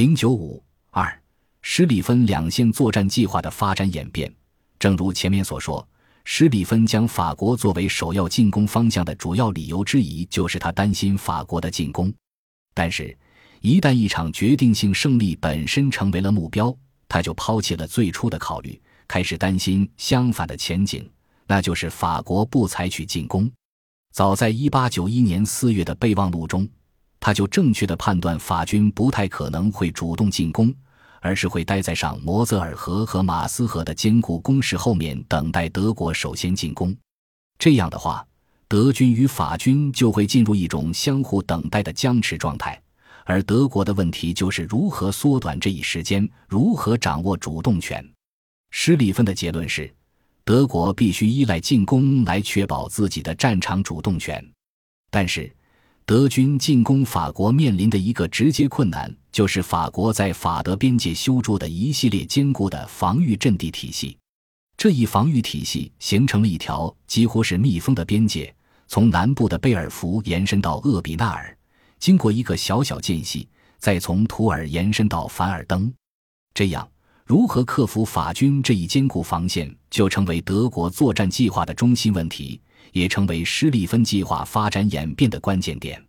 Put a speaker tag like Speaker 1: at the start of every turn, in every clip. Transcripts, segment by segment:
Speaker 1: 零九五二，施里芬两线作战计划的发展演变，正如前面所说，施里芬将法国作为首要进攻方向的主要理由之一，就是他担心法国的进攻。但是，一旦一场决定性胜利本身成为了目标，他就抛弃了最初的考虑，开始担心相反的前景，那就是法国不采取进攻。早在一八九一年四月的备忘录中。他就正确的判断法军不太可能会主动进攻，而是会待在上摩泽尔河和马斯河的坚固工事后面，等待德国首先进攻。这样的话，德军与法军就会进入一种相互等待的僵持状态，而德国的问题就是如何缩短这一时间，如何掌握主动权。施里芬的结论是，德国必须依赖进攻来确保自己的战场主动权，但是。德军进攻法国面临的一个直接困难，就是法国在法德边界修筑的一系列坚固的防御阵地体系。这一防御体系形成了一条几乎是密封的边界，从南部的贝尔福延伸到厄比纳尔，经过一个小小间隙，再从图尔延伸到凡尔登。这样，如何克服法军这一坚固防线，就成为德国作战计划的中心问题。也成为施利芬计划发展演变的关键点。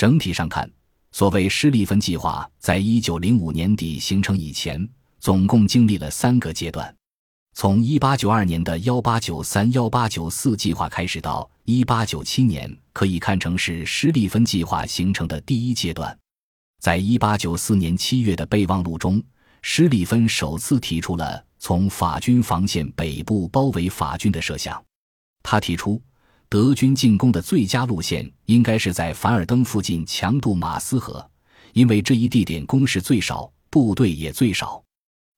Speaker 1: 整体上看，所谓施利芬计划，在一九零五年底形成以前，总共经历了三个阶段。从一八九二年的幺八九三幺八九四计划开始，到一八九七年，可以看成是施利芬计划形成的第一阶段。在一八九四年七月的备忘录中，施利芬首次提出了从法军防线北部包围法军的设想。他提出。德军进攻的最佳路线应该是在凡尔登附近强渡马斯河，因为这一地点攻势最少，部队也最少。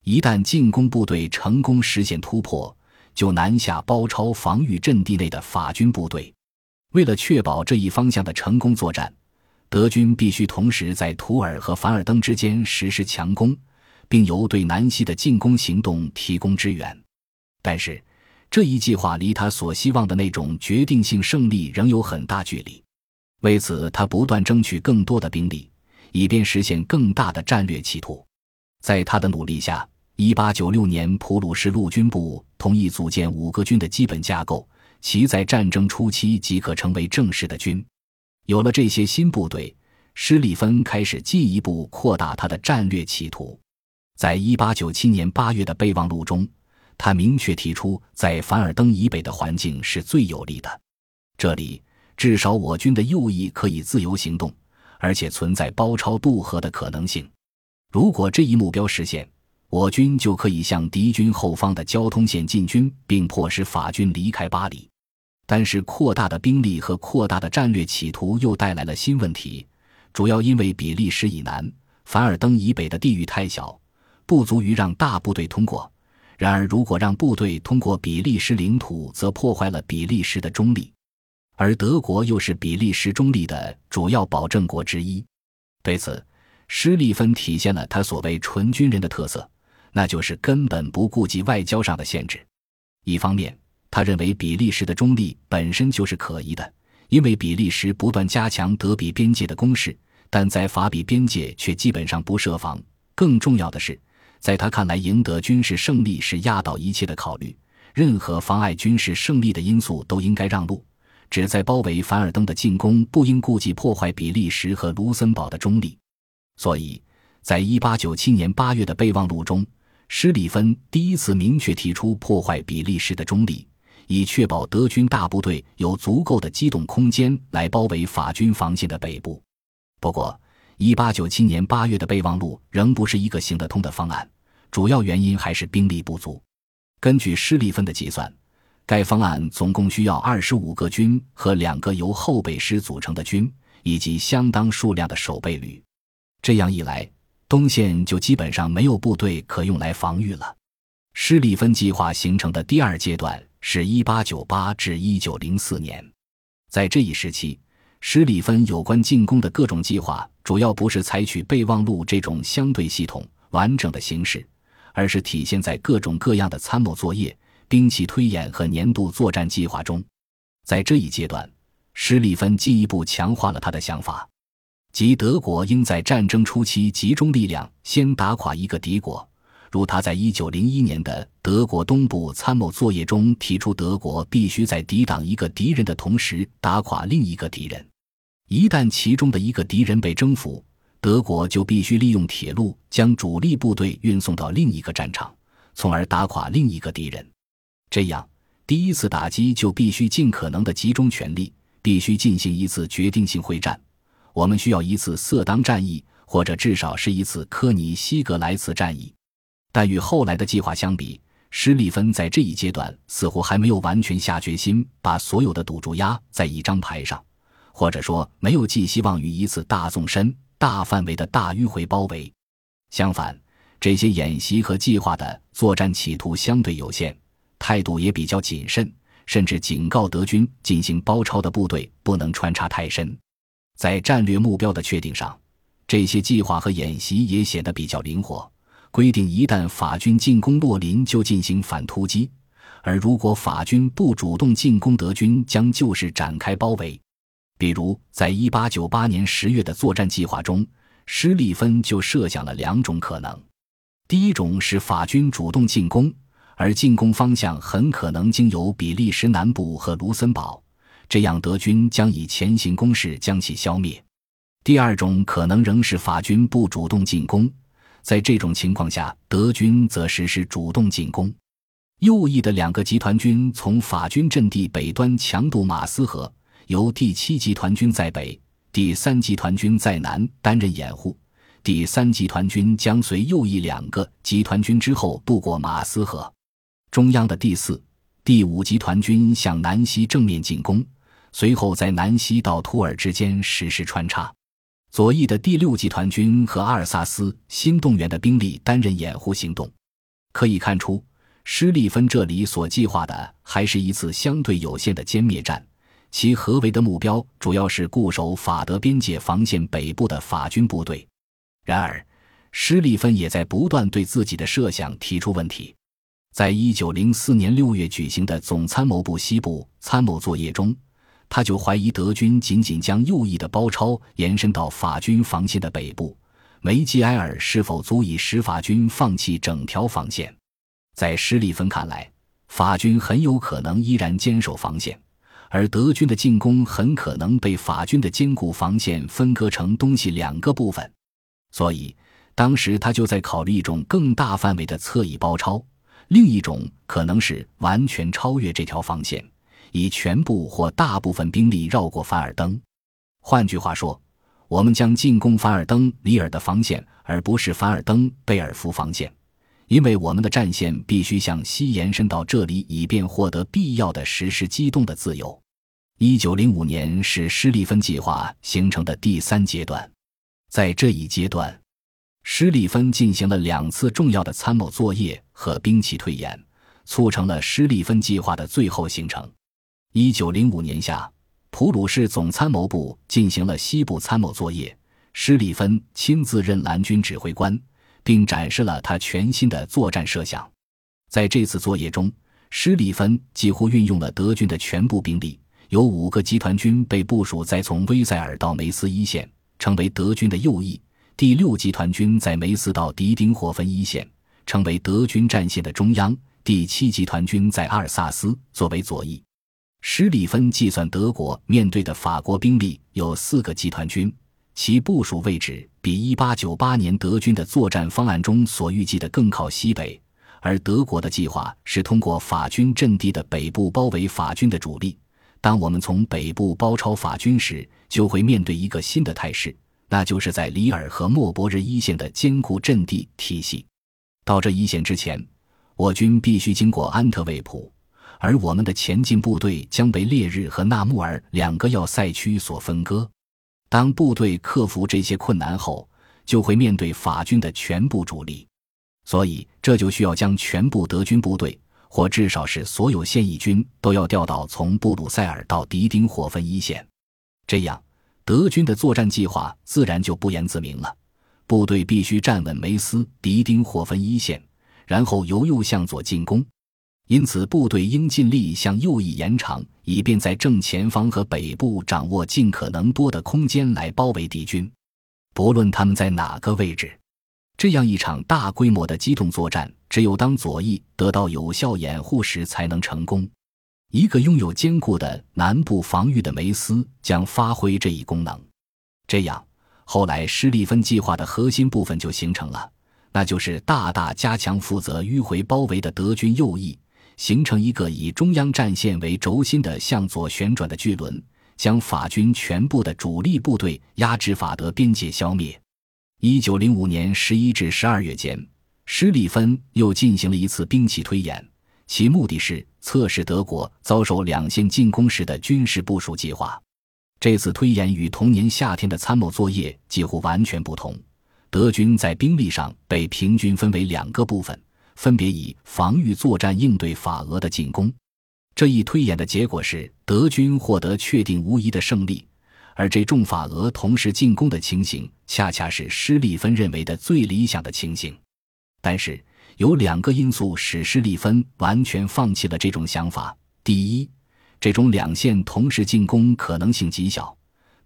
Speaker 1: 一旦进攻部队成功实现突破，就南下包抄防御阵地内的法军部队。为了确保这一方向的成功作战，德军必须同时在图尔和凡尔登之间实施强攻，并由对南西的进攻行动提供支援。但是。这一计划离他所希望的那种决定性胜利仍有很大距离，为此他不断争取更多的兵力，以便实现更大的战略企图。在他的努力下，1896年普鲁士陆军部同意组建五个军的基本架构，其在战争初期即可成为正式的军。有了这些新部队，施里芬开始进一步扩大他的战略企图。在1897年8月的备忘录中。他明确提出，在凡尔登以北的环境是最有利的，这里至少我军的右翼可以自由行动，而且存在包抄渡河的可能性。如果这一目标实现，我军就可以向敌军后方的交通线进军，并迫使法军离开巴黎。但是，扩大的兵力和扩大的战略企图又带来了新问题，主要因为比利时以南、凡尔登以北的地域太小，不足以让大部队通过。然而，如果让部队通过比利时领土，则破坏了比利时的中立，而德国又是比利时中立的主要保证国之一。对此，施利芬体现了他所谓纯军人的特色，那就是根本不顾及外交上的限制。一方面，他认为比利时的中立本身就是可疑的，因为比利时不断加强德比边界的攻势，但在法比边界却基本上不设防。更重要的是。在他看来，赢得军事胜利是压倒一切的考虑，任何妨碍军事胜利的因素都应该让路。旨在包围凡尔登的进攻不应顾及破坏比利时和卢森堡的中立。所以，在一八九七年八月的备忘录中，施里芬第一次明确提出破坏比利时的中立，以确保德军大部队有足够的机动空间来包围法军防线的北部。不过，一八九七年八月的备忘录仍不是一个行得通的方案，主要原因还是兵力不足。根据施利芬的计算，该方案总共需要二十五个军和两个由后备师组成的军，以及相当数量的守备旅。这样一来，东线就基本上没有部队可用来防御了。施利芬计划形成的第二阶段是一八九八至一九零四年，在这一时期。施里芬有关进攻的各种计划，主要不是采取备忘录这种相对系统完整的形式，而是体现在各种各样的参谋作业、兵器推演和年度作战计划中。在这一阶段，施里芬进一步强化了他的想法。即德国应在战争初期集中力量，先打垮一个敌国。如他在一九零一年的德国东部参谋作业中提出，德国必须在抵挡一个敌人的同时打垮另一个敌人。一旦其中的一个敌人被征服，德国就必须利用铁路将主力部队运送到另一个战场，从而打垮另一个敌人。这样，第一次打击就必须尽可能的集中全力，必须进行一次决定性会战。我们需要一次色当战役，或者至少是一次科尼西格莱茨战役。但与后来的计划相比，施利芬在这一阶段似乎还没有完全下决心把所有的赌注压在一张牌上，或者说没有寄希望于一次大纵深、大范围的大迂回包围。相反，这些演习和计划的作战企图相对有限，态度也比较谨慎，甚至警告德军进行包抄的部队不能穿插太深。在战略目标的确定上，这些计划和演习也显得比较灵活。规定一旦法军进攻洛林就进行反突击，而如果法军不主动进攻，德军将就是展开包围。比如，在一八九八年十月的作战计划中，施利芬就设想了两种可能：第一种是法军主动进攻，而进攻方向很可能经由比利时南部和卢森堡，这样德军将以前行攻势将其消灭；第二种可能仍是法军不主动进攻。在这种情况下，德军则实施主动进攻。右翼的两个集团军从法军阵地北端强渡马斯河，由第七集团军在北，第三集团军在南担任掩护。第三集团军将随右翼两个集团军之后渡过马斯河。中央的第四、第五集团军向南西正面进攻，随后在南西到图尔之间实施穿插。左翼的第六集团军和阿尔萨斯新动员的兵力担任掩护行动。可以看出，施利芬这里所计划的还是一次相对有限的歼灭战，其合围的目标主要是固守法德边界防线北部的法军部队。然而，施利芬也在不断对自己的设想提出问题。在一九零四年六月举行的总参谋部西部参谋作业中。他就怀疑德军仅仅将右翼的包抄延伸到法军防线的北部，梅吉埃尔是否足以使法军放弃整条防线？在施利芬看来，法军很有可能依然坚守防线，而德军的进攻很可能被法军的坚固防线分割成东西两个部分。所以，当时他就在考虑一种更大范围的侧翼包抄，另一种可能是完全超越这条防线。以全部或大部分兵力绕过凡尔登，换句话说，我们将进攻凡尔登里尔的防线，而不是凡尔登贝尔福防线，因为我们的战线必须向西延伸到这里，以便获得必要的实施机动的自由。一九零五年是施利芬计划形成的第三阶段，在这一阶段，施利芬进行了两次重要的参谋作业和兵棋推演，促成了施利芬计划的最后形成。一九零五年夏，普鲁士总参谋部进行了西部参谋作业，施里芬亲自任蓝军指挥官，并展示了他全新的作战设想。在这次作业中，施里芬几乎运用了德军的全部兵力，有五个集团军被部署在从威塞尔到梅斯一线，成为德军的右翼；第六集团军在梅斯到迪丁霍芬一线，成为德军战线的中央；第七集团军在阿尔萨斯作为左翼。施里芬计算，德国面对的法国兵力有四个集团军，其部署位置比1898年德军的作战方案中所预计的更靠西北，而德国的计划是通过法军阵地的北部包围法军的主力。当我们从北部包抄法军时，就会面对一个新的态势，那就是在里尔和莫伯日一线的坚固阵地体系。到这一线之前，我军必须经过安特卫普。而我们的前进部队将被烈日和纳穆尔两个要塞区所分割。当部队克服这些困难后，就会面对法军的全部主力。所以，这就需要将全部德军部队，或至少是所有现役军，都要调到从布鲁塞尔到迪丁霍芬一线。这样，德军的作战计划自然就不言自明了：部队必须站稳梅斯、迪丁霍芬一线，然后由右向左进攻。因此，部队应尽力向右翼延长，以便在正前方和北部掌握尽可能多的空间来包围敌军。不论他们在哪个位置。这样一场大规模的机动作战，只有当左翼得到有效掩护时才能成功。一个拥有坚固的南部防御的梅斯将发挥这一功能。这样，后来施利芬计划的核心部分就形成了，那就是大大加强负责迂回包围的德军右翼，形成一个以中央战线为轴心的向左旋转的巨轮，将法军全部的主力部队压制法德边界消灭。一九零五年十一至十二月间，施里芬又进行了一次兵器推演，其目的是测试德国遭受两线进攻时的军事部署计划。这次推演与同年夏天的参谋作业几乎完全不同。德军在兵力上被平均分为两个部分，分别以防御作战应对法俄的进攻。这一推演的结果是，德军获得确定无疑的胜利。而这众法俄同时进攻的情形，恰恰是施利芬认为的最理想的情形。但是有两个因素使施利芬完全放弃了这种想法：第一，这种两线同时进攻可能性极小，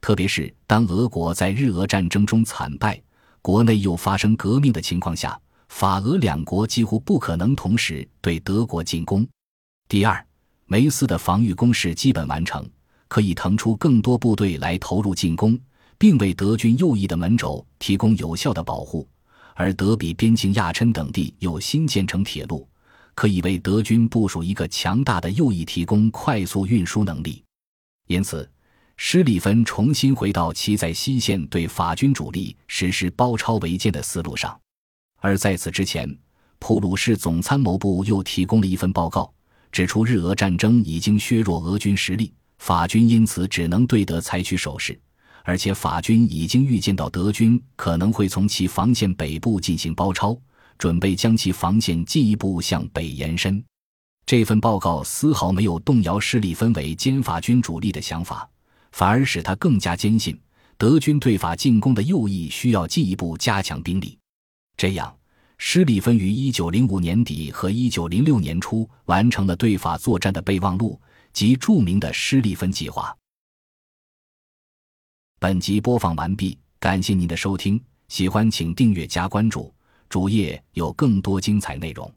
Speaker 1: 特别是当俄国在日俄战争中惨败，国内又发生革命的情况下，法俄两国几乎不可能同时对德国进攻；第二，梅斯的防御工事基本完成。可以腾出更多部队来投入进攻，并为德军右翼的门轴提供有效的保护。而德比边境亚琛等地有新建成铁路，可以为德军部署一个强大的右翼提供快速运输能力。因此，施里芬重新回到其在西线对法军主力实施包抄围歼的思路上。而在此之前，普鲁士总参谋部又提供了一份报告，指出日俄战争已经削弱俄军实力。法军因此只能对德采取守势，而且法军已经预见到德军可能会从其防线北部进行包抄，准备将其防线进一步向北延伸。这份报告丝毫没有动摇施里芬为歼法军主力的想法，反而使他更加坚信德军对法进攻的右翼需要进一步加强兵力。这样，施里芬于1905年底和1906年初完成了对法作战的备忘录。及著名的施利芬计划。本集播放完毕，感谢您的收听，喜欢请订阅加关注，主页有更多精彩内容。